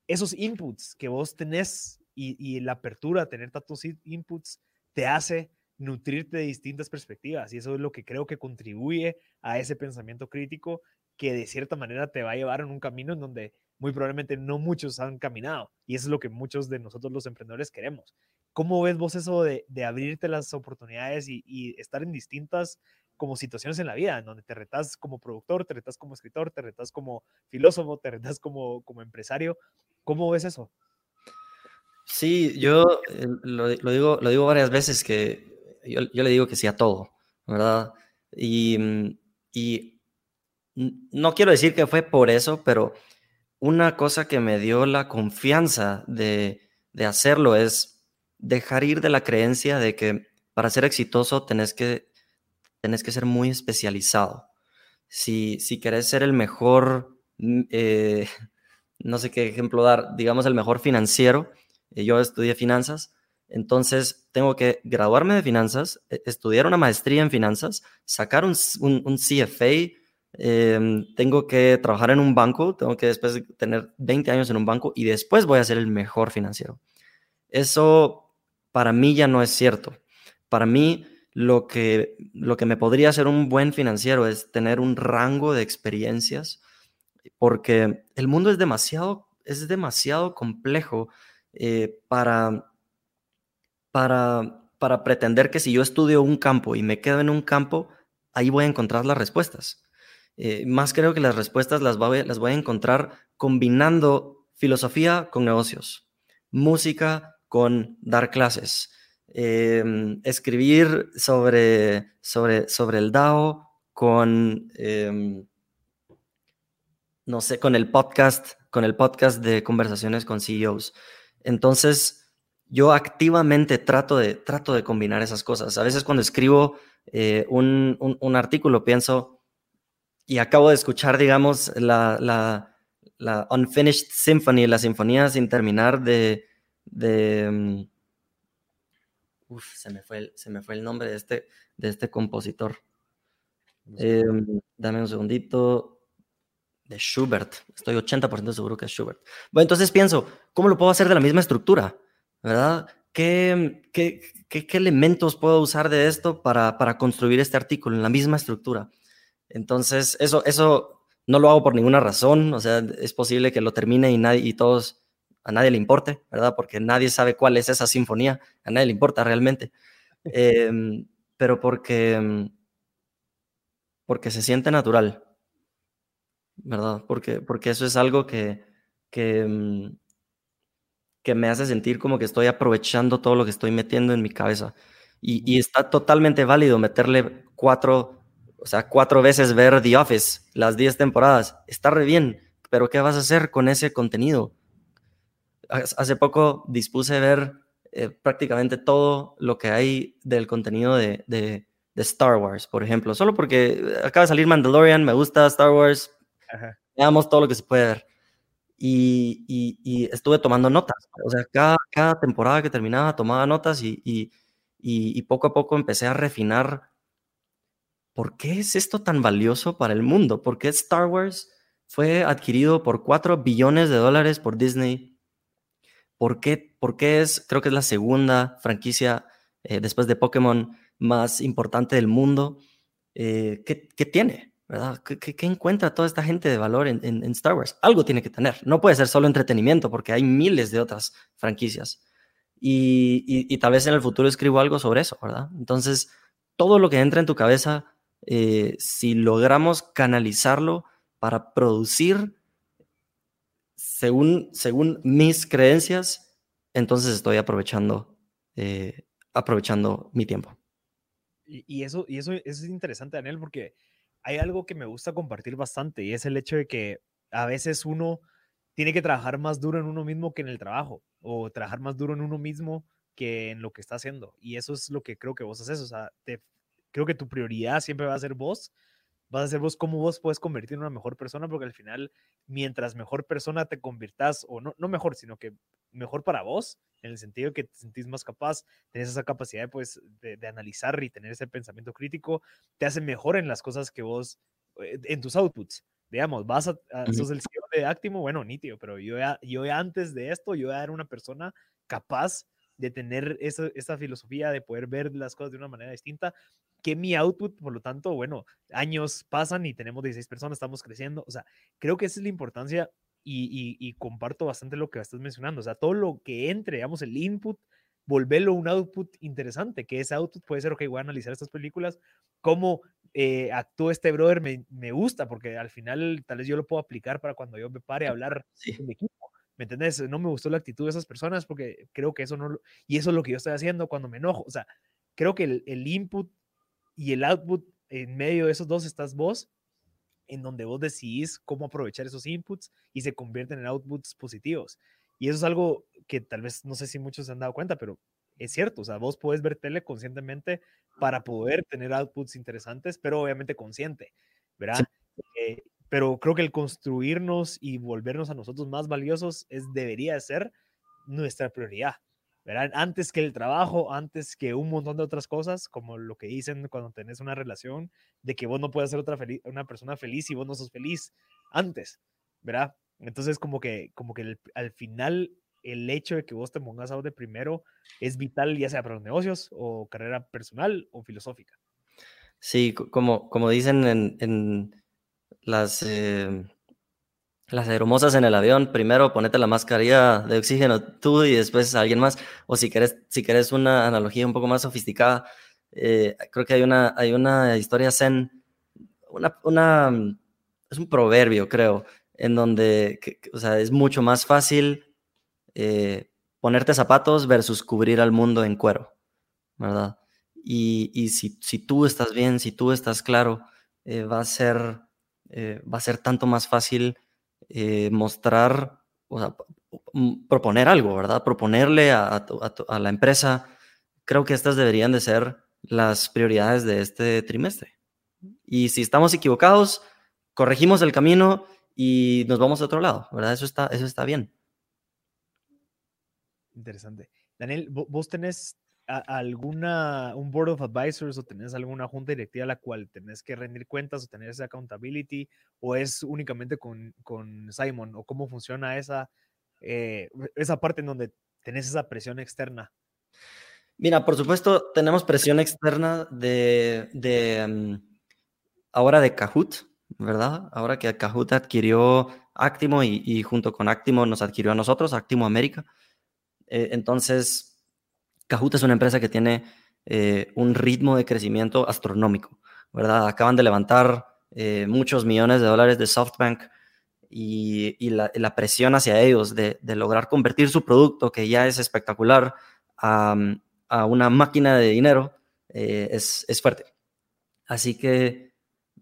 Esos inputs que vos tenés y, y la apertura a tener tantos inputs te hace nutrirte de distintas perspectivas y eso es lo que creo que contribuye a ese pensamiento crítico que de cierta manera te va a llevar en un camino en donde muy probablemente no muchos han caminado y eso es lo que muchos de nosotros los emprendedores queremos. ¿Cómo ves vos eso de, abrirte las oportunidades y, estar en distintas como situaciones en la vida, en donde te retas como productor, te retas como escritor, te retas como filósofo, te retas como, como empresario? ¿Cómo ves eso? Sí, yo eh, lo, digo, lo digo varias veces que yo, le digo que sí a todo, ¿verdad? Y, mm, y no quiero decir que fue por eso, pero una cosa que me dio la confianza de, hacerlo es dejar ir de la creencia de que para ser exitoso tenés que, tenés que ser muy especializado. Si, si querés ser el mejor, mm, eh, no sé qué ejemplo dar, digamos el mejor financiero, eh, yo estudié finanzas, entonces, tengo que graduarme de finanzas, e, estudiar una maestría en finanzas, sacar un, CFA, em, tengo que trabajar en un banco, tengo que después tener 20 años en un banco y después voy a ser el mejor financiero. Eso para mí ya no es cierto. Para mí, lo que, lo que me podría hacer un buen financiero es tener un rango de experiencias, porque el mundo es demasiado, es demasiado complejo eh, para para, para pretender que si yo estudio un campo y me quedo en un campo, ahí voy a encontrar las respuestas. Eh, más creo que las respuestas las voy, las voy a encontrar combinando filosofía con negocios, música con dar clases, em, escribir sobre, sobre, sobre el DAO con, em, no sé, con el podcast, con el podcast de conversaciones con CEOs. Entonces, yo activamente trato de, trato de combinar esas cosas. A veces cuando escribo eh, un, un, artículo pienso, y acabo de escuchar, digamos, la, la, la, Unfinished Symphony, la sinfonía sin terminar de... mm, uf, se me, fue el, se me fue el nombre de este, de este compositor. Em, dame un segundito. De Schubert. Estoy 80% seguro que es Schubert. Bueno, entonces pienso, ¿cómo lo puedo hacer de la misma estructura? ¿verdad? ¿Qué, qué, qué, elementos puedo usar de esto para, para, construir este artículo en la misma estructura? Entonces, eso, eso no lo hago por ninguna razón, o sea, es posible que lo termine y, nadie, y todos, a nadie le importe, ¿verdad? Porque nadie sabe cuál es esa sinfonía, a nadie le importa realmente. Em, pero porque, porque se siente natural, ¿verdad? Porque, porque eso es algo que, que, em, que me hace sentir como que estoy aprovechando todo lo que estoy metiendo en mi cabeza. Y, está totalmente válido meterle cuatro, o sea, cuatro veces ver The Office, las diez temporadas. Está re bien, pero ¿qué vas a hacer con ese contenido? Hace poco dispuse ver eh, prácticamente todo lo que hay del contenido de, de, Star Wars, por ejemplo, solo porque acaba de salir Mandalorian, me gusta Star Wars, veamos todo lo que se puede ver. Y, estuve tomando notas. O sea, cada, cada, temporada que terminaba tomaba notas y, y, poco a poco empecé a refinar por qué es esto tan valioso para el mundo, por qué Star Wars fue adquirido por 4 billones de dólares por Disney, por qué, por qué es, creo que es la segunda franquicia eh, después de Pokémon más importante del mundo. Eh, ¿qué, ¿Qué tiene? ¿verdad? ¿Qué, encuentra toda esta gente de valor en, Star Wars? Algo tiene que tener. No puede ser solo entretenimiento porque hay miles de otras franquicias. Y, tal vez en el futuro escribo algo sobre eso, ¿verdad? Entonces, todo lo que entra en tu cabeza, eh, si logramos canalizarlo para producir según, según mis creencias, entonces estoy aprovechando, eh, aprovechando mi tiempo. Y, eso, y eso, es interesante, Daniel, porque hay algo que me gusta compartir bastante y es el hecho de que a veces uno tiene que trabajar más duro en uno mismo que en el trabajo o trabajar más duro en uno mismo que en lo que está haciendo. Y eso es lo que creo que vos haces. O sea, te, creo que tu prioridad siempre va a ser vos vas a ser vos cómo vos puedes convertir en una mejor persona, porque al final, mientras mejor persona te convirtas, o no, no mejor, sino que mejor para vos, en el sentido que te sentís más capaz, tenés esa capacidad pues, de, analizar y tener ese pensamiento crítico, te hace mejor en las cosas que vos, eh, en tus outputs. Digamos, vas a, sos el CEO de Actimo, bueno, nítido, pero yo yo antes de esto, yo era una persona capaz de tener esa, esa, filosofía de poder ver las cosas de una manera distinta, que mi output, por lo tanto, bueno, años pasan y tenemos 16 personas, estamos creciendo, o sea, creo que esa es la importancia y, y, comparto bastante lo que estás mencionando, o sea, todo lo que entre, digamos, el input, volverlo un output interesante, que ese output puede ser, ok, voy a analizar estas películas, cómo eh, actúa este brother, me, me, gusta, porque al final tal vez yo lo puedo aplicar para cuando yo me pare a hablar sí. mi equipo. ¿Me entendés? No me gustó la actitud de esas personas porque creo que eso no... Y eso es lo que yo estoy haciendo cuando me enojo. O sea, creo que el, el input y el output en medio de esos dos estás vos, en donde vos decidís cómo aprovechar esos inputs y se convierten en outputs positivos. Y eso es algo que tal vez no sé si muchos se han dado cuenta, pero es cierto. O sea, vos podés ver tele conscientemente para poder tener outputs interesantes, pero obviamente consciente, ¿verdad? Eh, pero creo que el construirnos y volvernos a nosotros más valiosos es, debería ser nuestra prioridad. ¿Verdad? Antes que el trabajo, antes que un montón de otras cosas, como lo que dicen cuando tenés una relación, de que vos no puedes ser otra una persona feliz y vos no sos feliz antes, ¿verdad? Entonces, como que, como que al final, el hecho de que vos te pongas a de primero es vital, ya sea para los negocios o carrera personal o filosófica. Sí, como, como dicen en las, eh, las hermosas en el avión, primero ponete la mascarilla de oxígeno tú y después alguien más. O si querés, si querés una analogía un poco más sofisticada, eh, creo que hay una, hay una historia zen, una, una, es un proverbio, creo, en donde o sea, es mucho más fácil eh, ponerte zapatos versus cubrir al mundo en cuero, ¿verdad? Y, y si, si, tú estás bien, si tú estás claro, va a ser eh, va a ser tanto más fácil eh, mostrar, o sea, mm, proponer algo, ¿verdad? Proponerle a, la empresa. Creo que estas deberían de ser las prioridades de este trimestre. Y si estamos equivocados, corregimos el camino y nos vamos a otro lado, ¿verdad? Eso está, eso está bien. Interesante. Daniel, vos tenés alguna, un board of advisors o tenés alguna junta directiva a la cual tenés que rendir cuentas o tener esa accountability o es únicamente con, con Simon o cómo funciona esa, eh, esa parte en donde tenés esa presión externa? Mira, por supuesto, tenemos presión externa de, de mm, ahora de Kahoot, ¿verdad? Ahora que Kahoot adquirió Actimo y, junto con Actimo nos adquirió a nosotros, Actimo América. Eh, entonces, Kahoot es una empresa que tiene eh, un ritmo de crecimiento astronómico, ¿verdad? Acaban de levantar eh, muchos millones de dólares de SoftBank y, la, presión hacia ellos de, lograr convertir su producto, que ya es espectacular, a, una máquina de dinero, eh, es, fuerte. Así que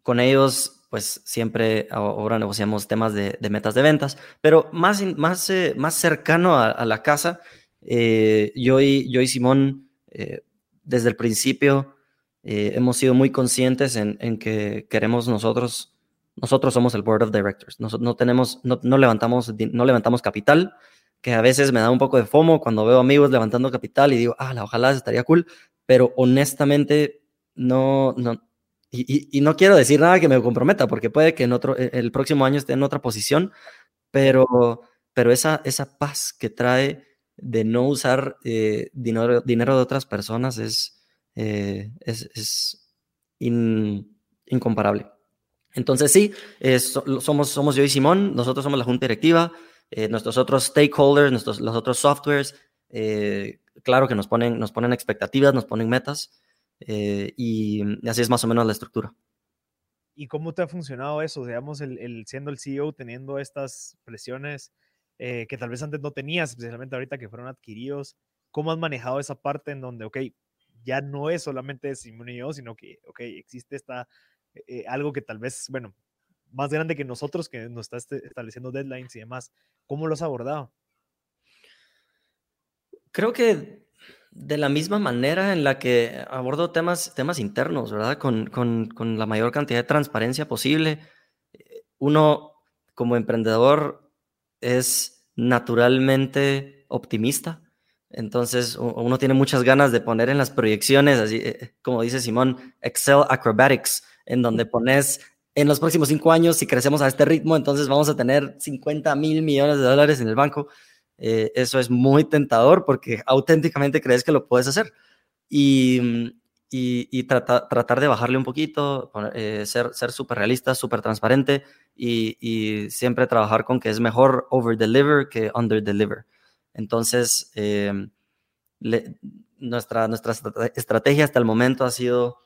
con ellos, pues siempre ahora negociamos temas de, metas de ventas, pero más, más, más cercano a la casa eh, yo, y, yo y Simón, eh, desde el principio, eh, hemos sido muy conscientes en, que queremos nosotros, nosotros somos el Board of Directors, no, tenemos, no, levantamos, no levantamos capital, que a veces me da un poco de FOMO cuando veo amigos levantando capital y digo, ah, ojalá estaría cool, pero honestamente no, no, y, no quiero decir nada que me comprometa, porque puede que en otro, e, el próximo año esté en otra posición, pero, pero esa, esa paz que trae de no usar eh, dinero, dinero de otras personas es, eh, es, incomparable. Entonces sí, somos, somos yo y Simón, nosotros somos la junta directiva, eh, nuestros otros stakeholders, nuestros, los otros softwares, claro que nos ponen, nos ponen expectativas, nos ponen metas y así es más o menos la estructura. ¿Y cómo te ha funcionado eso? Digamos, el, siendo el CEO, teniendo estas presiones eh, que tal vez antes no tenías, especialmente ahorita que fueron adquiridos. ¿Cómo has manejado esa parte en donde, ok, ya no es solamente Simón y yo, sino que, ok, existe esta, eh, algo que tal vez, bueno, más grande que nosotros, que nos está este, estableciendo deadlines y demás. ¿Cómo lo has abordado? Creo que de la misma manera en la que abordo temas, temas internos, ¿verdad? Con, con, con la mayor cantidad de transparencia posible. Uno, como emprendedor, es naturalmente optimista. Entonces, uno tiene muchas ganas de poner en las proyecciones, así eh, como dice Simón, Excel Acrobatics, en donde pones en los próximos cinco años, si crecemos a este ritmo, entonces vamos a tener 50 mil millones de dólares en el banco. Eh, eso es muy tentador porque auténticamente crees que lo puedes hacer. Y, y, tratar de bajarle un poquito, eh, ser súper realista, súper transparente y, siempre trabajar con que es mejor over-deliver que under-deliver. Entonces, eh, nuestra, nuestra estrategia hasta el momento ha sido,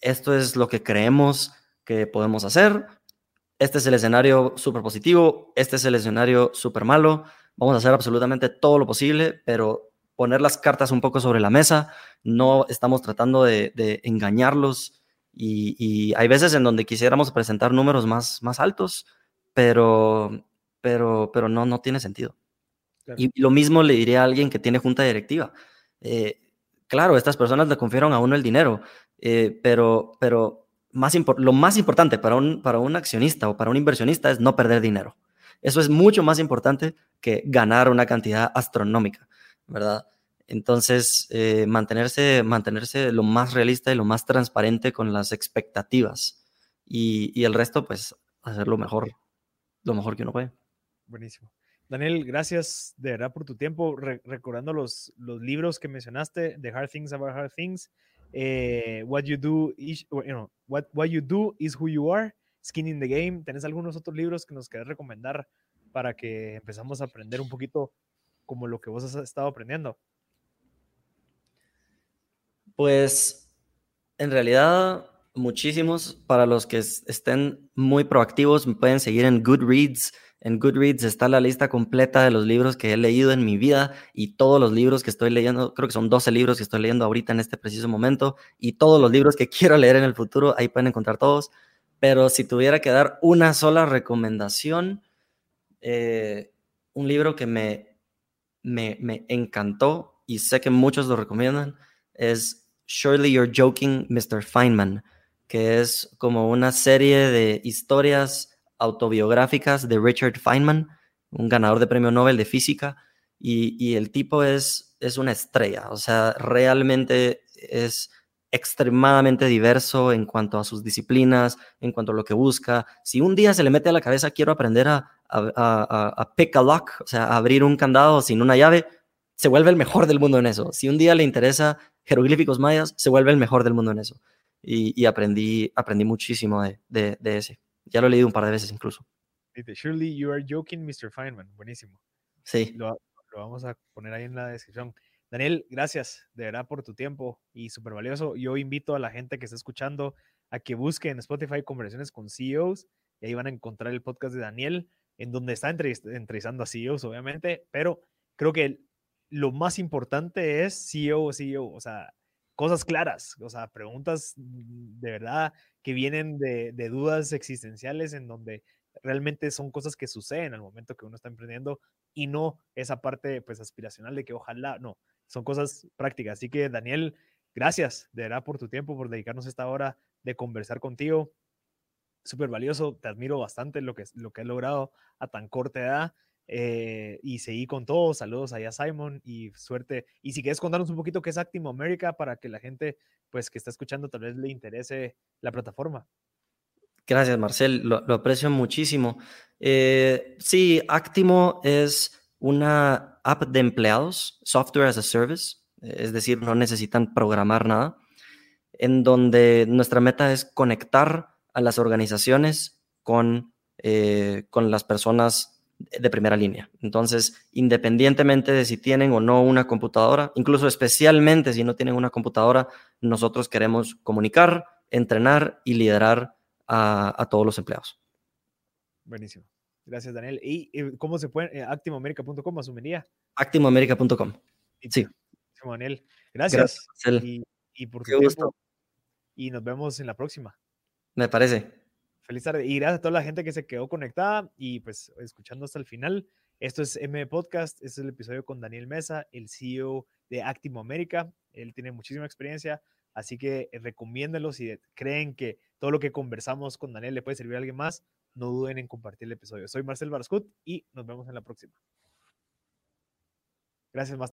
esto es lo que creemos que podemos hacer, este es el escenario súper positivo, este es el escenario súper malo, vamos a hacer absolutamente todo lo posible, pero poner las cartas un poco sobre la mesa, no estamos tratando de, engañarlos y, hay veces en donde quisiéramos presentar números más, más altos, pero, pero, pero no, no tiene sentido. Y lo mismo le diría a alguien que tiene junta directiva. Eh, claro, estas personas le confiaron a uno el dinero, eh, pero, pero más lo más importante para un, para un accionista o para un inversionista es no perder dinero. Eso es mucho más importante que ganar una cantidad astronómica, ¿verdad? Entonces, eh, mantenerse, mantenerse lo más realista y lo más transparente con las expectativas y, el resto, pues, hacer lo mejor, lo mejor que uno puede. Buenísimo. Daniel, gracias de verdad por tu tiempo, recordando los, los libros que mencionaste, The Hard Things About Hard Things, eh, what, you do is, you know, what, what You Do Is Who You Are, Skin in the Game. ¿Tenés algunos otros libros que nos querés recomendar para que empezamos a aprender un poquito como lo que vos has estado aprendiendo? Pues en realidad muchísimos. Para los que estén muy proactivos, pueden seguir en Goodreads. En Goodreads está la lista completa de los libros que he leído en mi vida y todos los libros que estoy leyendo, creo que son 12 libros que estoy leyendo ahorita en este preciso momento y todos los libros que quiero leer en el futuro, ahí pueden encontrar todos. Pero si tuviera que dar una sola recomendación, eh, un libro que me, me, me encantó y sé que muchos lo recomiendan es Surely You're Joking, Mr. Feynman, que es como una serie de historias autobiográficas de Richard Feynman, un ganador de premio Nobel de física, y, y el tipo es, es una estrella, o sea, realmente es extremadamente diverso en cuanto a sus disciplinas, en cuanto a lo que busca. Si un día se le mete a la cabeza, quiero aprender a, a, pick a lock, o sea, abrir un candado sin una llave, se vuelve el mejor del mundo en eso. Si un día le interesa jeroglíficos mayas, se vuelve el mejor del mundo en eso. Y, aprendí, aprendí muchísimo de, de, ese. Ya lo he leído un par de veces incluso. Surely you are joking, Mr. Feynman. Buenísimo. Sí. Lo, lo vamos a poner ahí en la descripción. Daniel, gracias de verdad por tu tiempo y súper valioso. Yo invito a la gente que está escuchando a que busque en Spotify conversaciones con CEOs y ahí van a encontrar el podcast de Daniel, en donde está entrevistando a CEOs, obviamente, pero creo que lo más importante es CEO CEO, o sea, cosas claras, o sea, preguntas de verdad que vienen de, de dudas existenciales en donde realmente son cosas que suceden al momento que uno está emprendiendo y no esa parte pues aspiracional de que ojalá, no, son cosas prácticas. Así que Daniel, gracias de verdad por tu tiempo, por dedicarnos esta hora de conversar contigo. Súper valioso, te admiro bastante lo que, lo que has logrado a tan corta edad. Eh, y seguí con todo. Saludos allá Simon y suerte. Y si quieres contarnos un poquito qué es Actimo América para que la gente pues que está escuchando tal vez le interese la plataforma. Gracias, Marcel. Lo, aprecio muchísimo. Eh, sí, Actimo es una app de empleados, software as a service, es decir, no necesitan programar nada, en donde nuestra meta es conectar a las organizaciones con, eh, con las personas de primera línea. Entonces, independientemente de si tienen o no una computadora, incluso especialmente si no tienen una computadora, nosotros queremos comunicar, entrenar y liderar a, todos los empleados. Buenísimo. Gracias, Daniel. ¿Y cómo se puede? Eh, Actimoamerica.com, asumiría. Actimoamerica.com. Sí. Daniel. Gracias. y, por tu tiempo. Y nos vemos en la próxima. Me parece. Feliz tarde. Y gracias a toda la gente que se quedó conectada y pues escuchando hasta el final. Esto es M Podcast. Este es el episodio con Daniel Mesa, el CEO de Actimo América. Él tiene muchísima experiencia, así que recomiéndenlo si creen que todo lo que conversamos con Daniel le puede servir a alguien más. No duden en compartir el episodio. Soy Marcel Barscut y nos vemos en la próxima. Gracias, más